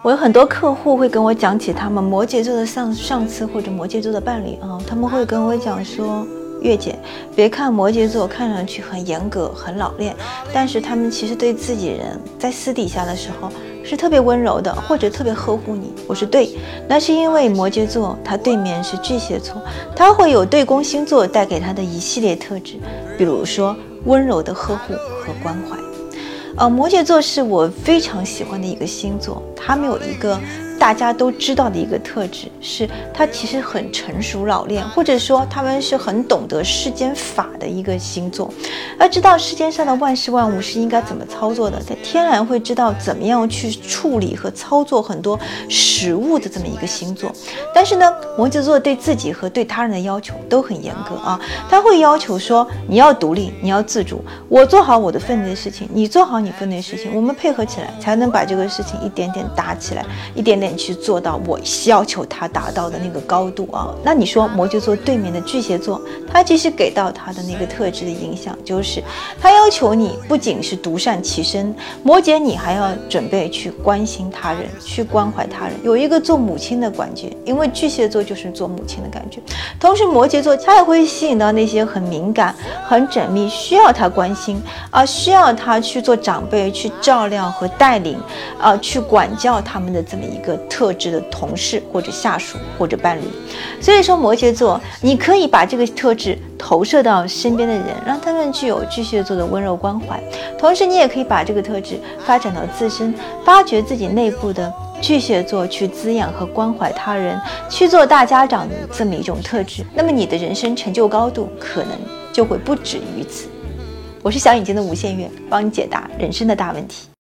我有很多客户会跟我讲起他们摩羯座的上上司或者摩羯座的伴侣啊，他们会跟我讲说，月姐，别看摩羯座看上去很严格、很老练，但是他们其实对自己人在私底下的时候是特别温柔的，或者特别呵护你。我说对，那是因为摩羯座他对面是巨蟹座，他会有对宫星座带给他的一系列特质，比如说温柔的呵护和关怀。呃，摩羯座是我非常喜欢的一个星座，他们有一个。大家都知道的一个特质是，他其实很成熟老练，或者说他们是很懂得世间法的一个星座，而知道世间上的万事万物是应该怎么操作的，他天然会知道怎么样去处理和操作很多实物的这么一个星座。但是呢，摩羯座对自己和对他人的要求都很严格啊，他会要求说你要独立，你要自主，我做好我的分内的事情，你做好你分内的事情，我们配合起来才能把这个事情一点点搭起来，一点点。去做到我要求他达到的那个高度啊，那你说摩羯座对面的巨蟹座，他其实给到他的那个特质的影响，就是他要求你不仅是独善其身，摩羯你还要准备去关心他人，去关怀他人，有一个做母亲的感觉，因为巨蟹座就是做母亲的感觉。同时，摩羯座他也会吸引到那些很敏感、很缜密，需要他关心啊，需要他去做长辈去照料和带领啊，去管教他们的这么一个。特质的同事或者下属或者伴侣，所以说摩羯座，你可以把这个特质投射到身边的人，让他们具有巨蟹座的温柔关怀。同时，你也可以把这个特质发展到自身，发掘自己内部的巨蟹座，去滋养和关怀他人，去做大家长的这么一种特质。那么，你的人生成就高度可能就会不止于此。我是小眼睛的吴限月，帮你解答人生的大问题。